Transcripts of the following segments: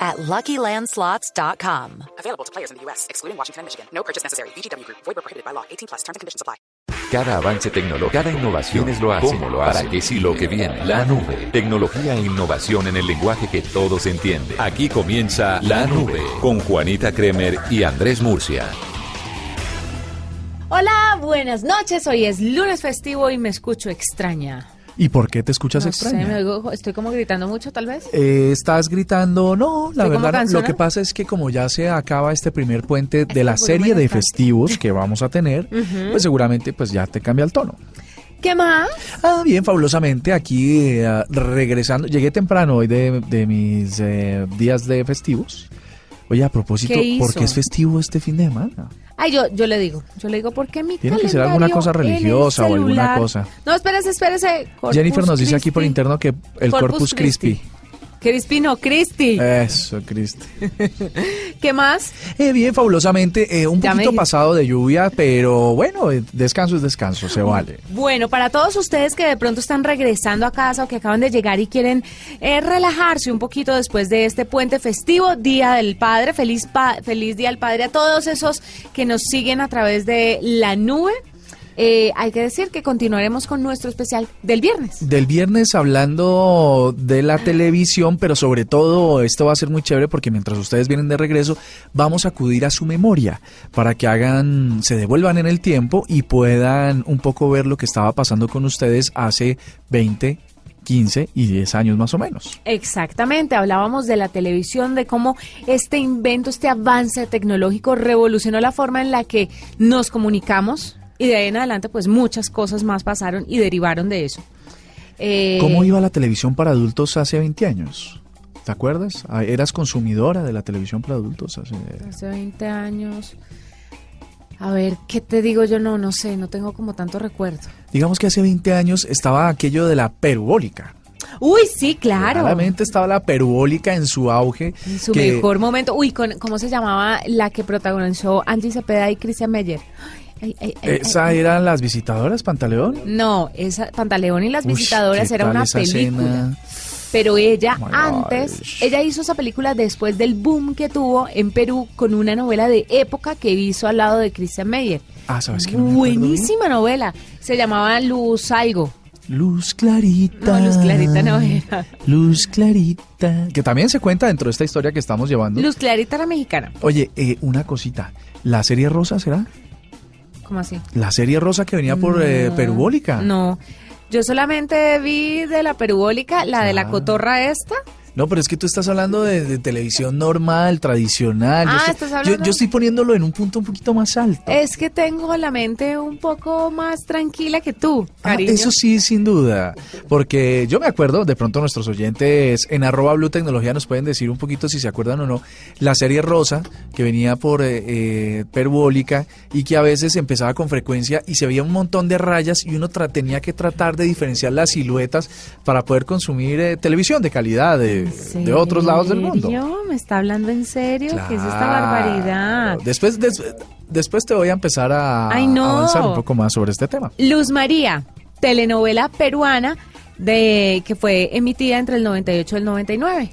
at LuckyLandSlots.com. Available to players in the U.S., excluding Washington and Michigan. No purchase necessary. VGW Group. Void prohibited by law. 18 plus. Terms and conditions apply. Cada avance tecnológico, cada innovación es lo hace, cómo lo hace, para qué sí lo que viene. La nube, tecnología e innovación en el lenguaje que todos entienden. Aquí comienza La Nube con Juanita Kremer y Andrés Murcia. Hola, buenas noches. Hoy es lunes festivo y me escucho extraña. ¿Y por qué te escuchas No extraña? sé, me oigo- estoy como gritando mucho, tal vez. Eh, estás gritando, no, la ¿Estoy como verdad, lo que pasa es que como ya se acaba este primer puente de Este la volumen serie de festivos que vamos a tener, pues seguramente pues ya te cambia el tono. ¿Qué más? Ah, bien, fabulosamente, aquí eh, regresando, llegué temprano hoy de, de mis eh, días de festivos. Oye, a propósito, ¿Qué ¿por qué es festivo este fin de semana? Ay, yo, yo le digo, yo le digo, ¿por qué mi Tiene que ser alguna cosa religiosa o alguna cosa. No, espérese, espérese. Corpus Jennifer nos dice aquí por interno que el Corpus Corpus Christi. Christi. Crispy no, Cristi. Eso, Cristi. ¿Qué más? Eh, bien, fabulosamente, eh, un Ya poquito pasado de lluvia, pero bueno, eh, descanso es descanso, se vale. Bueno, para todos ustedes que de pronto están regresando a casa o que acaban de llegar y quieren eh, relajarse un poquito después de este puente festivo, Día del Padre, feliz, pa- feliz Día del Padre a todos esos que nos siguen a través de la nube. Eh, hay que decir que continuaremos con nuestro especial del viernes. Del viernes hablando de la televisión, pero sobre todo esto va a ser muy chévere porque mientras ustedes vienen de regreso, vamos a acudir a su memoria para que hagan, se devuelvan en el tiempo y puedan un poco ver lo que estaba pasando con ustedes hace 20, 15 y 10 años más o menos. Exactamente, hablábamos de la televisión, de cómo este invento, este avance tecnológico revolucionó la forma en la que nos comunicamos y de ahí en adelante pues muchas cosas más pasaron y derivaron de eso. Eh, ¿Cómo iba la televisión para adultos hace 20 años? ¿Te acuerdas? Ah, ¿Eras consumidora de la televisión para adultos hace... Hace 20 años. A ver, ¿qué te digo yo? No, no sé, no tengo como tanto recuerdo. Digamos que hace 20 años estaba aquello de la perubólica. Uy, sí, claro. Claramente estaba la perubólica en su auge. En su que- mejor momento. Uy, con, ¿cómo se llamaba la que protagonizó Angie Cepeda y Christian Meyer? Ay, ay, ay, Esa eran las visitadoras, Pantaleón. No, esa Pantaleón y las Uy, visitadoras ¿qué era una película. Pero ella Oh antes, gosh. ella hizo esa película después del boom que tuvo en Perú con una novela de época que hizo al lado de Christian Meyer. Ah, ¿sabes qué? No. Buenísima novela. Se llamaba Luz Algo. Luz clarita. No, Luz Clarita no era. Luz clarita. Que también se cuenta dentro de esta historia que estamos llevando. Luz Clarita era mexicana. Oye, eh, una cosita. ¿La serie rosa será? ¿Cómo así? La serie rosa que venía por eh, No, perubólica. No. Yo solamente vi de la perubólica la de la Ah. cotorra esta. No, pero es que tú estás hablando de, de televisión normal, tradicional. Yo Ah, estoy- ¿estás yo, hablando? yo estoy poniéndolo en un punto un poquito más alto. Es que tengo la mente un poco más tranquila que tú, Ah, cariño. eso sí, sin duda. Porque yo me acuerdo, de pronto nuestros oyentes en arroba Blue Tecnología nos pueden decir un poquito si se acuerdan o no, la serie Rosa, que venía por eh, eh, Perbólica y que a veces empezaba con frecuencia y se veía un montón de rayas y uno tra- tenía que tratar de diferenciar las siluetas para poder consumir eh, televisión de calidad de, ¿En de otros lados del mundo. ¿Me está hablando en serio? ¿Qué es esta Claro. barbaridad? Después, des- después te voy a empezar a Ay, no. avanzar un poco más sobre este tema. Luz María, telenovela peruana de que fue emitida entre el 98 y el 99.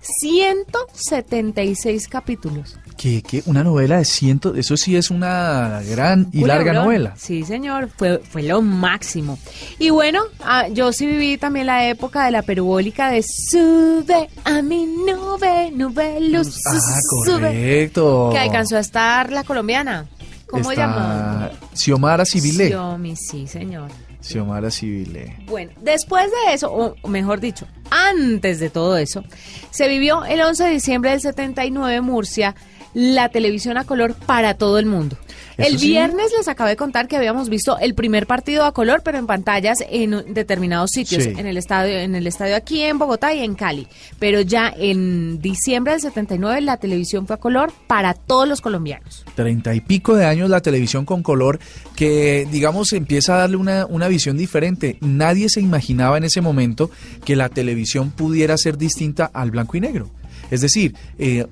176 capítulos. Que, que una novela de ciento, eso sí es una gran y larga novela. Sí, señor, fue, fue lo máximo. Y bueno, ah, yo sí viví también la época de la perubólica de Sube a mi nube, nube luz, Ah, sube. correcto. Que alcanzó a estar la colombiana. ¿Cómo Está llamaba? Xiomara. Xiomi, sí, señor. Xiomara Civilé. Bueno, después de eso, o mejor dicho, antes de todo eso, se vivió el 11 de diciembre del 79 en Murcia la televisión a color para todo el mundo. El sí, viernes les acabé de contar que habíamos visto el primer partido a color, pero en pantallas en determinados sitios, Sí. en el estadio, en el estadio aquí en Bogotá y en Cali. Pero ya en diciembre del 79 la televisión fue a color para todos los colombianos. treinta y pico de años la televisión con color que digamos empieza a darle una, una visión diferente. Nadie se imaginaba en ese momento que la televisión pudiera ser distinta al blanco y negro. Es decir, eh,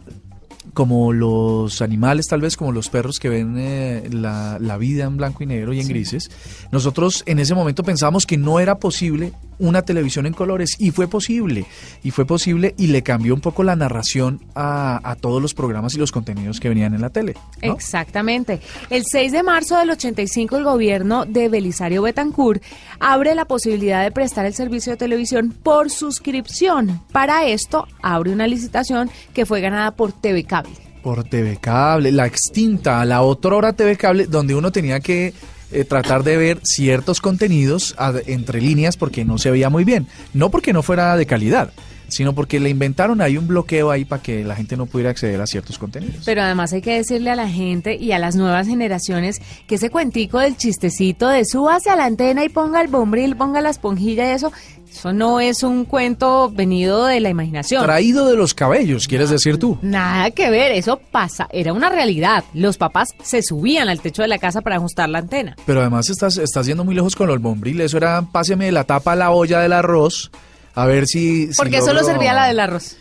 como los animales, tal vez como los perros que ven eh, la, la vida en blanco y negro y en grises, nosotros en ese momento pensábamos que no era posible una televisión en colores y fue posible, y fue posible y le cambió un poco la narración a, a todos los programas y los contenidos que venían en la tele. ¿no? Exactamente. El 6 de marzo del 85 el gobierno de Belisario Betancourt abre la posibilidad de prestar el servicio de televisión por suscripción. Para esto abre una licitación que fue ganada por TV Cable. Por TV Cable, la extinta, la otrora TV Cable, donde uno tenía que eh, tratar de ver ciertos contenidos entre líneas porque no se veía muy bien. No porque no fuera de calidad, sino porque le inventaron ahí un bloqueo ahí para que la gente no pudiera acceder a ciertos contenidos. Pero además hay que decirle a la gente y a las nuevas generaciones que ese cuentico del chistecito de súbase a la antena y ponga el bombril, ponga la esponjilla y eso, eso no es un cuento venido de la imaginación. Traído de los cabellos, quieres decir tú. Nada que ver, eso pasa, era una realidad. Los papás se subían al techo de la casa para ajustar la antena. Pero además estás, estás yendo muy lejos con los bombriles. Eso era, páseme la tapa a la olla del arroz. A ver si. si Porque solo logro- servía la del arroz.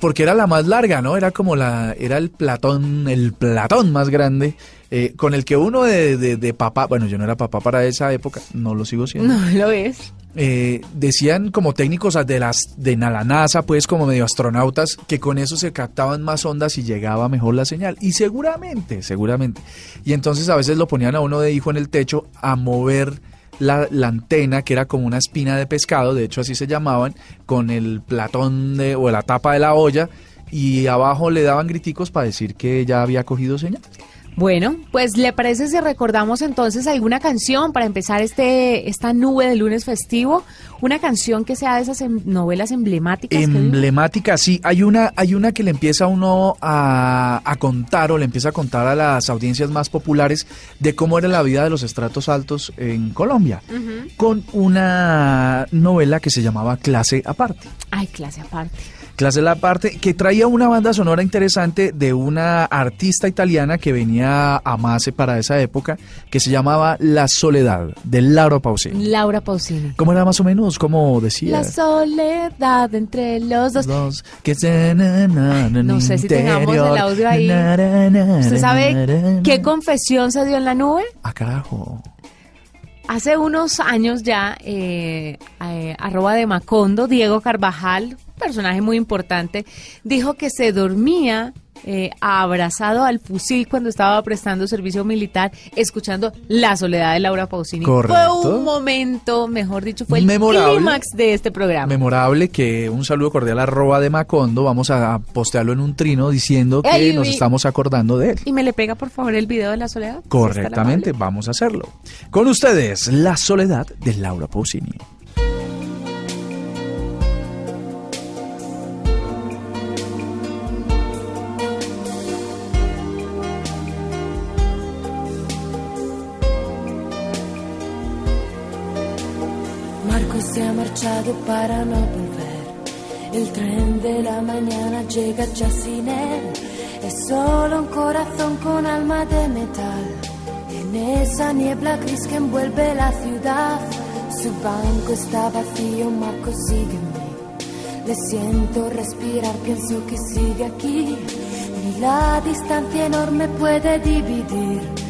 porque era la más larga, ¿no? Era como la, era el platón, el platón más grande, eh, con el que uno de, de- de papá, bueno, yo no era papá para esa época, no lo sigo siendo. No lo es. Eh, decían como técnicos de las de la NASA, pues como medio astronautas, que con eso se captaban más ondas y llegaba mejor la señal. Y seguramente, seguramente. Y entonces a veces lo ponían a uno de hijo en el techo a mover la, la antena, que era como una espina de pescado, de hecho así se llamaban, con el platón de, o la tapa de la olla, y abajo le daban griticos para decir que ya había cogido señal. Bueno, pues ¿le parece si recordamos entonces alguna canción para empezar este esta nube de lunes festivo? Una canción que sea de esas em- novelas emblemáticas. Emblemática, sí. Hay una, hay una que le empieza a uno a, a contar o le empieza a contar a las audiencias más populares de cómo era la vida de los estratos altos en Colombia, con una novela que se llamaba Clase Aparte. Ay, clase aparte. Clase Aparte, que traía una banda sonora interesante de una artista italiana que venía a Mase para esa época, que se llamaba La Soledad, de Laura Pausini. Laura Pausini. ¿Cómo era más o menos? ¿Cómo decía? La soledad entre los dos. Que se- No sé si tengamos el audio ahí. ¿Usted sabe qué confesión se dio en la nube? Ah, carajo. Hace unos años ya, eh, eh, arroba de Macondo, Diego Carvajal, personaje muy importante, dijo que se dormía eh, abrazado al fusil cuando estaba prestando servicio militar, escuchando La soledad de Laura Pausini. Correcto. Fue un momento, mejor dicho, fue el clímax de este programa. Memorable que un saludo cordial a de Macondo. Vamos a postearlo en un trino diciendo que nos estamos acordando de él. ¿Y me le pega, por favor, el video de La soledad? Correctamente, vamos a hacerlo. Con ustedes, La Soledad de Laura Pausini. Marchado para no volver. El tren de la mañana llega ya sin él. Es solo un corazón con alma de metal. En esa niebla gris que envuelve la ciudad. Su banco está vacío, Marco mí. Le siento respirar, pienso que sigue aquí. Ni la distancia enorme puede dividir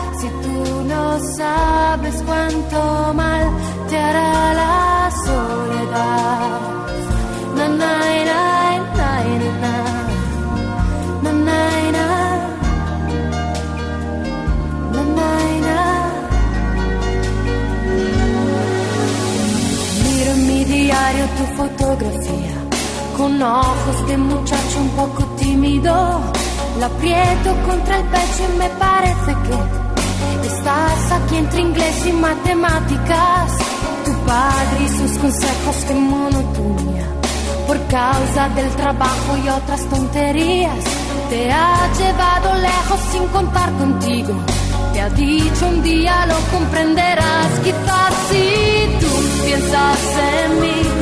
se tu non sabes quanto mal ti hará la soledad. Na, na, na, na, na, na, na, na. Miro en mi diario tu fotografía con ojos de muchacho un poco tímido. La aprieto contra el pecho y me parece que estás aquí entre inglés y matemáticas. Tu padre y sus consejos, que monotonía. Por causa del trabajo y otras tonterías, te ha llevado lejos sin contar contigo. Te ha dicho un día lo comprenderás, quizás si tú piensas en mí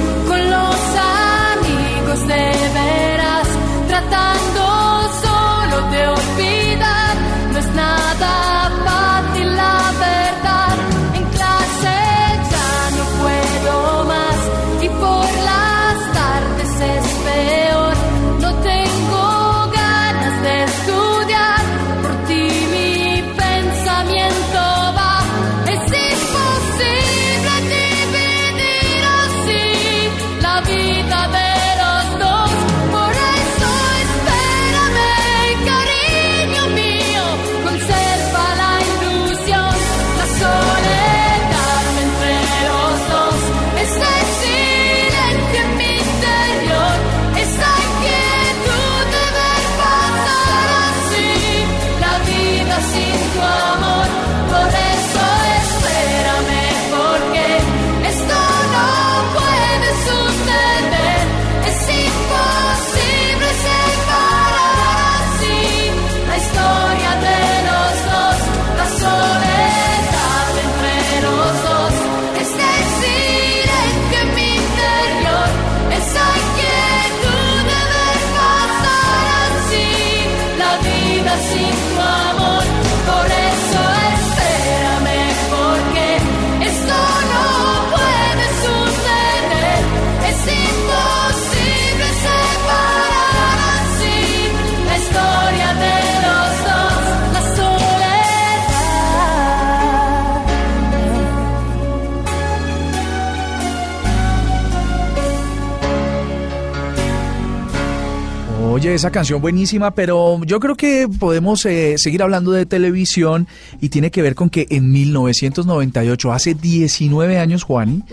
Oye, esa canción buenísima, pero yo creo que podemos eh, seguir hablando de televisión y tiene que ver con que en 1998, hace 19 años, Juan,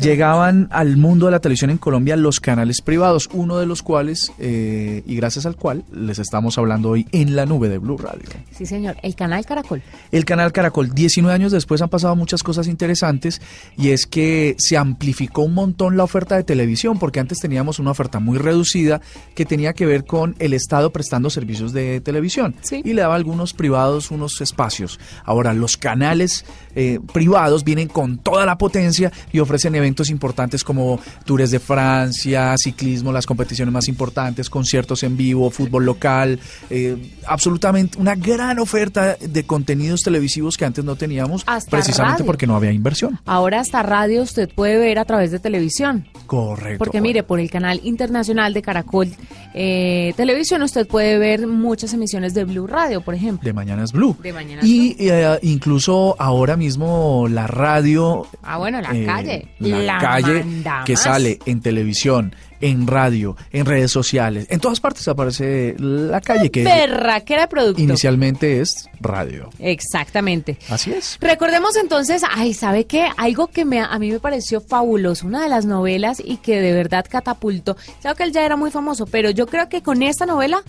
llegaban al mundo de la televisión en Colombia los canales privados, uno de los cuales, eh, y gracias al cual, les estamos hablando hoy en la nube de Blue Radio. Sí, señor. El canal Caracol. El canal Caracol, 19 años después han pasado muchas cosas interesantes y es que se amplificó un montón la oferta de televisión porque antes teníamos una oferta muy reducida que tenía que ver con el Estado prestando servicios de televisión Sí. y le daba a algunos privados unos espacios. Ahora los canales eh, privados vienen con toda la potencia y ofrecen eventos importantes como Tours de Francia, ciclismo, las competiciones más importantes, conciertos en vivo, fútbol local, eh, absolutamente una gran oferta de contenidos televisivos que antes no teníamos, Hasta precisamente radio. porque no había inversión. Ahora hasta radio usted puede ver a través de televisión. Correcto. Porque mire, por el canal internacional de Caracol eh, Televisión usted puede ver muchas emisiones de Blue Radio, por ejemplo. de Mañana es Blue. De Mañana es y eh, incluso ahora mismo la radio. Ah, bueno, la eh, calle. La, La calle que sale en televisión, en radio, en redes sociales. En todas partes aparece la calle que Berraquera de producto. inicialmente es radio. Exactamente. Así es. Recordemos entonces, ay, ¿sabe qué? Algo que me, a mí me pareció fabuloso, una de las novelas y que de verdad catapultó. Claro que él ya era muy famoso, pero yo creo que con esta novela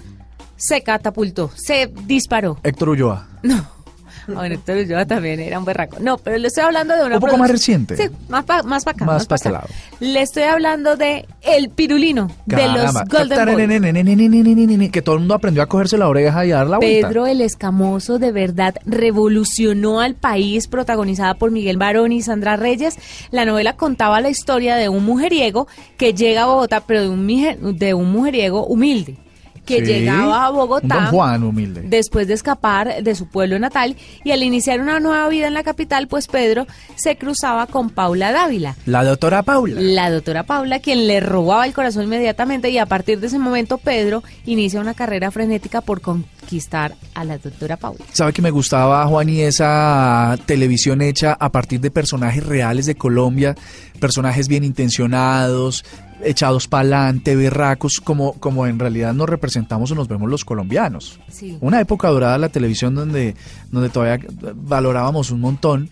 se catapultó, se disparó. Héctor Ulloa. No. Bueno, Héctor Ulloa también era un berraco. No, pero le estoy hablando de una Un poco más reciente. Sí, más para más pa acá. Más pa' pa' este. Le estoy hablando de El Pirulino, de los. Golden Boys. Que todo el mundo aprendió a cogerse la oreja y a dar la vuelta. Pedro el Escamoso de verdad revolucionó al país, protagonizada por Miguel Barón y Sandra Reyes. La novela contaba la historia de un mujeriego que llega a Bogotá, pero de un, de un mujeriego humilde, que Sí, llegaba a Bogotá Juan humilde. después de escapar de su pueblo natal y al iniciar una nueva vida en la capital, pues Pedro se cruzaba con Paula Dávila. La doctora Paula. La doctora Paula, quien le robaba el corazón inmediatamente y a partir de ese momento Pedro inicia una carrera frenética por conquistar a la doctora Paula. ¿Sabe que me gustaba, Juan, y esa televisión hecha a partir de personajes reales de Colombia, personajes bien intencionados, echados para adelante, berracos, como, como en realidad nos representamos o nos vemos los colombianos? Sí. Una época dorada de la televisión donde, donde todavía valorábamos un montón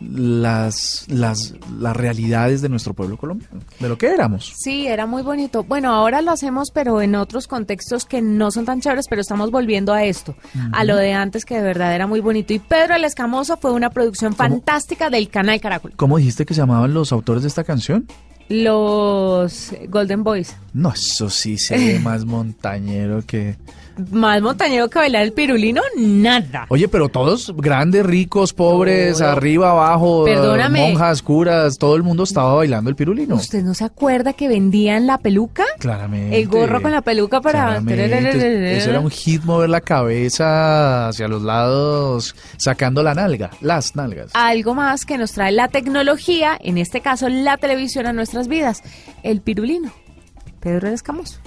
las, las, las realidades de nuestro pueblo colombiano, de lo que éramos. Sí, era muy bonito. Bueno, ahora lo hacemos, pero en otros contextos que no son tan chéveres, pero estamos volviendo a esto, a lo de antes que de verdad era muy bonito. Y Pedro el Escamoso fue una producción fantástica del canal Caracol. ¿Cómo dijiste que se llamaban los autores de esta canción? Los Golden Boys. No, eso sí se ve más montañero que... Más montañero que bailar el pirulino, nada. Oye, pero todos grandes, ricos, pobres, arriba, abajo, Perdóname. monjas, curas, todo el mundo estaba bailando el pirulino. ¿Usted no se acuerda que vendían la peluca? Claramente. El gorro con la peluca para... Eso era un hit mover la cabeza hacia los lados, sacando la nalga, las nalgas. Algo más que nos trae la tecnología, en este caso la televisión a nuestras vidas, el pirulino. Pedro Escamoso.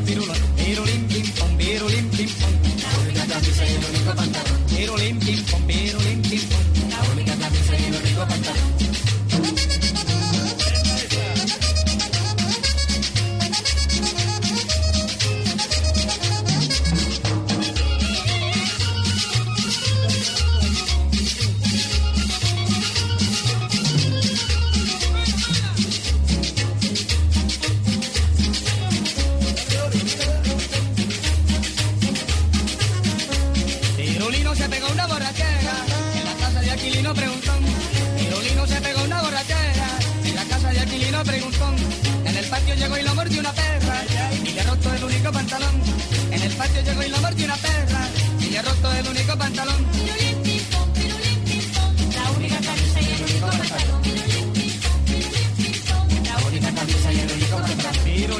Pirulino, pirulón. Pirulín, pim, pom, pirulín, pim, pom. Pim, pom,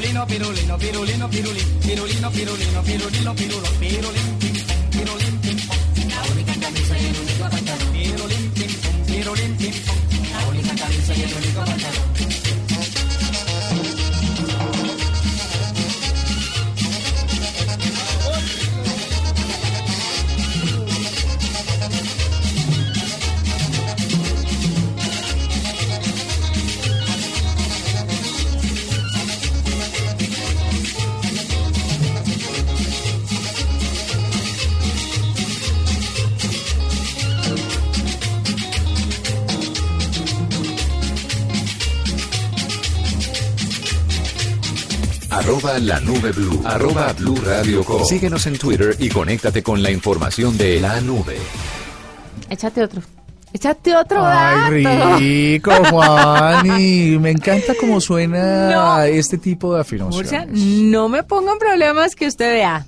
Pirulino, pirulino, pirulino, pirulín, pirulino, pirulino, pirulino, pirulón, pirulín, pirulín. La única camisa y el único pantalón. Pirulín, pirulín, pom. La única camisa y el único pantalón. Arroba la nube blue. Arroba blue radio com. Síguenos en Twitter y conéctate con la información de la nube. Échate otro. Échate otro Ay, dato. rico, Juan. Y me encanta cómo suena No. este tipo de Murcia, afirmaciones. no me pongan problemas que usted vea.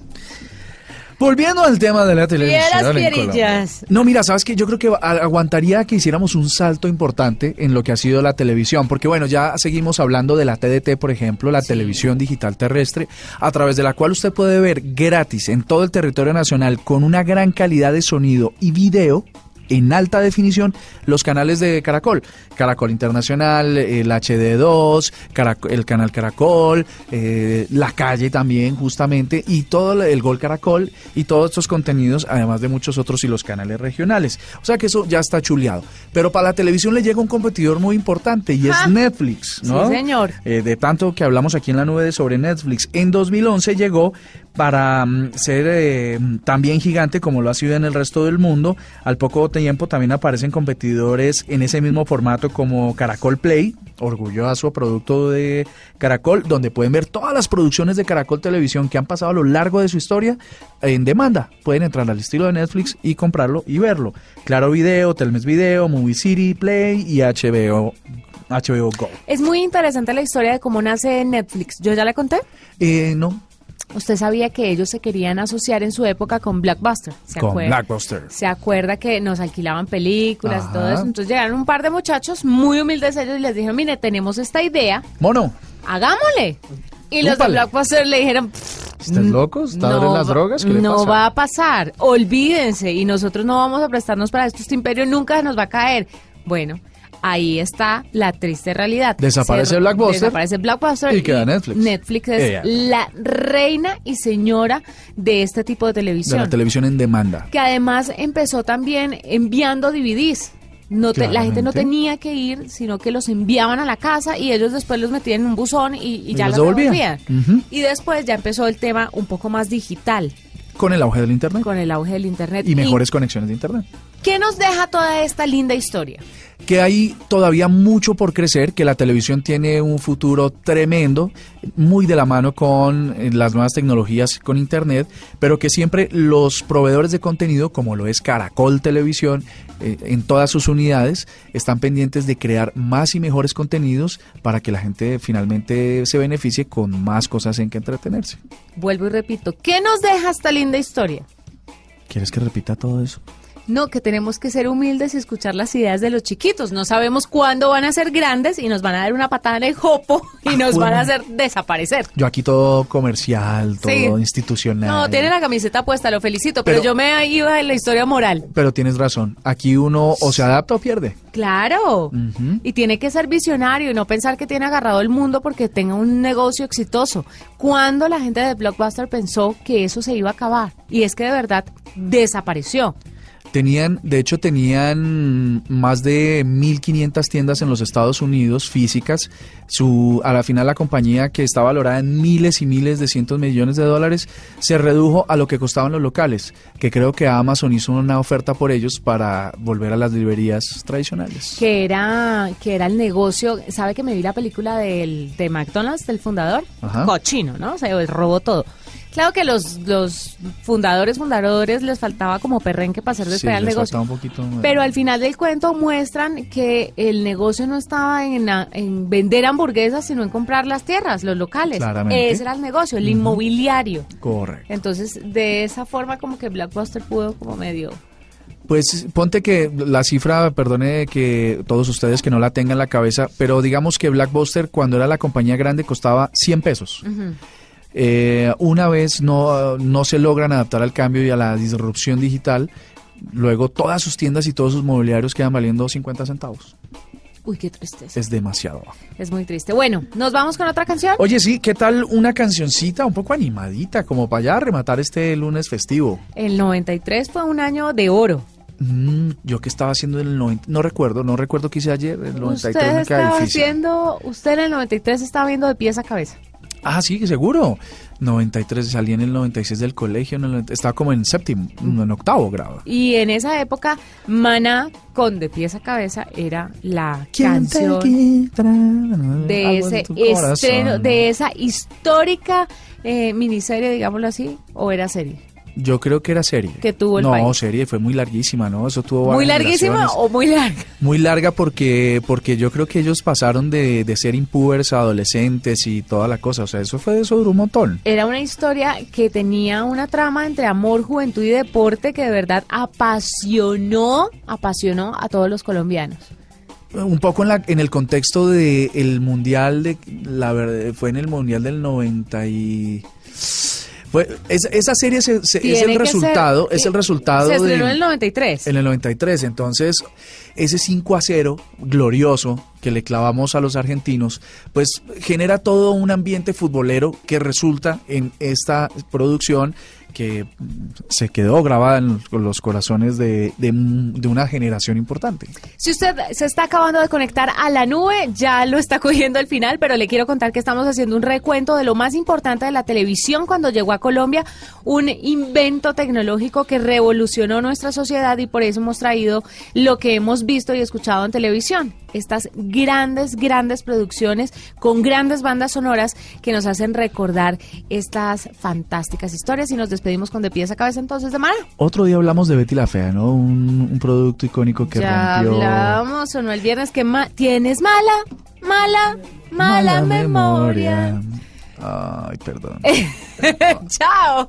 Volviendo al tema de la televisión. En. No, mira, sabes que yo creo que aguantaría que hiciéramos un salto importante en lo que ha sido la televisión, porque bueno, ya seguimos hablando de la TDT, por ejemplo, la televisión digital terrestre, a través de la cual usted puede ver gratis en todo el territorio nacional con una gran calidad de sonido y video en alta definición los canales de Caracol, Caracol Internacional, el HD2, Caraco- el canal Caracol, eh, La Calle también justamente y todo el Gol Caracol y todos estos contenidos, además de muchos otros y los canales regionales. O sea que eso ya está chuleado. Pero para la televisión le llega un competidor muy importante y es Ah. Netflix, ¿no? Sí, señor. Eh, de tanto que hablamos aquí en la nube sobre Netflix. En 2011 llegó para mm, ser eh, también gigante como lo ha sido en el resto del mundo. Al poco tiempo también aparecen competidores en ese mismo formato como Caracol Play, orgulloso producto de Caracol, donde pueden ver todas las producciones de Caracol Televisión que han pasado a lo largo de su historia en demanda. Pueden entrar al estilo de Netflix y comprarlo y verlo. Claro Video, Telmes Video, Movie City, Play y HBO, HBO Go. Es muy interesante la historia de cómo nace Netflix. ¿Yo ya le conté? Eh, no. Usted sabía que ellos se querían asociar en su época con Blockbuster. ¿Se Con acuerda? Blockbuster. Se acuerda que nos alquilaban películas y todo eso. Entonces llegaron un par de muchachos muy humildes ellos y les dijeron, mire, tenemos esta idea, Mono, hagámosle. Y los de. Blockbuster le dijeron, ¿estás loco? ¿Está en las drogas? ¿Qué le no pasa? va a pasar, olvídense, y nosotros no vamos a prestarnos para esto, este imperio nunca nos va a caer. Bueno, ahí está la triste realidad. Desaparece Se- Blockbuster Desaparece Blockbuster y queda Netflix. Netflix es Ella. la reina y señora de este tipo de De televisión. la televisión en demanda. que además empezó también enviando DVDs. No te- la gente no tenía que ir, sino que los enviaban a la casa y ellos después los metían en un buzón y, y Y ya los los devolvían. Y después ya empezó el tema un poco más digital Con el auge del Internet. con el auge del Internet. Y mejores conexiones de Internet. ¿Qué nos deja toda esta linda historia? que hay todavía mucho por crecer, que la televisión tiene un futuro tremendo, muy de la mano con eh, las nuevas tecnologías, con Internet, pero que siempre los proveedores de contenido, como lo es Caracol Televisión, eh, en todas sus unidades, están pendientes de crear más y mejores contenidos para que la gente finalmente se beneficie con más cosas en que entretenerse. Vuelvo y repito, ¿qué nos deja esta linda historia? ¿Quieres que repita todo eso? No, que tenemos que ser humildes y escuchar las ideas de los chiquitos. No sabemos cuándo van a ser grandes y nos van a dar una patada en el jopo y Ah, nos van a hacer desaparecer. Yo aquí todo comercial, todo Sí. institucional. No, tiene la camiseta puesta, lo felicito, pero, Pero- yo me iba en la historia moral. Pero tienes razón, aquí uno o se adapta o pierde. Claro. Y tiene que ser visionario y no pensar que tiene agarrado el mundo porque tenga un negocio exitoso. Cuando la gente de Blockbuster pensó que eso se iba a acabar? Y es que de verdad desapareció. Tenían, de hecho, tenían más de 1.500 tiendas en los Estados Unidos físicas. Su, a la final, la compañía que está valorada en miles y miles de cientos millones de dólares se redujo a lo que costaban los locales, que creo que Amazon hizo una oferta por ellos para volver a las librerías tradicionales. Que era, que era el negocio. ¿Sabe que me vi la película del, de McDonald's, del fundador? Ajá. Cochino, ¿no? O sea, robó todo. Claro que los, los fundadores, fundadores les faltaba como perrenque para hacer Sí, despegar el les negocio. un poquito. Pero al final del cuento muestran que el negocio no estaba en, en vender hamburguesas, sino en comprar las tierras, los locales. Claramente. Ese era el negocio, el inmobiliario. Correcto. Entonces, de esa forma como que Blockbuster pudo como medio... Pues ponte que la cifra, perdone que todos ustedes que no la tengan en la cabeza, pero digamos que Blackbuster cuando era la compañía grande costaba 100 pesos. Eh, una vez no, no se logran adaptar al cambio y a la disrupción digital, luego todas sus tiendas y todos sus mobiliarios quedan valiendo 50 centavos. Uy, qué tristeza. Es demasiado. Es muy triste. Bueno, ¿nos vamos con otra canción? Oye, sí, ¿qué tal una cancioncita un poco animadita, como para ya rematar este lunes festivo? El 93 fue un año de oro. Mm, yo que estaba haciendo en el 90, no recuerdo, no recuerdo qué hice ayer, el 93 Usted me queda estaba difícil. haciendo, usted en el 93 estaba viendo de pies a cabeza. Ah, sí, seguro. 93, salí en el 96 del colegio, en el 90 estaba como en séptimo, en octavo grado. Y en esa época, Maná con de pies a cabeza era la canción de ese estreno, de esa histórica eh, miniserie, digámoslo así, o era serie. Yo creo que era serie. Que tuvo el No, país. serie, fue muy larguísima, ¿no? Eso tuvo Muy larguísima o muy larga. Muy larga porque, porque yo creo que ellos pasaron de, de ser impubers a adolescentes y toda la cosa. O sea, eso fue, eso duró un montón. Era una historia que tenía una trama entre amor, juventud y deporte que de verdad apasionó, apasionó a todos los colombianos. Un poco en, la, en el contexto del el mundial, de la verdad, fue en el mundial del 90 y... Fue, esa, esa serie se- se- es el resultado, ser- es el resultado Se estrenó de- en el 93. en el 93. Entonces, ese 5 a 0 glorioso que le clavamos a los argentinos, pues genera todo un ambiente futbolero que resulta en esta producción que se quedó grabada en los- corazones de, de de una generación importante. Si usted se está acabando de conectar a la nube, ya lo está cogiendo al final, pero le quiero contar que estamos haciendo un recuento de lo más importante de la televisión cuando llegó a Colombia, un invento tecnológico que revolucionó nuestra sociedad y por eso hemos traído lo que hemos visto y escuchado en televisión estas grandes, grandes producciones con grandes bandas sonoras que nos hacen recordar estas fantásticas historias y nos despedimos con de pies a cabeza entonces de Mara. Otro día hablamos de Betty la Fea, ¿no? Un, producto icónico que rompió... hablamos o no el viernes que ma tienes mala, mala, mala, memoria. Ay, perdón. Chao.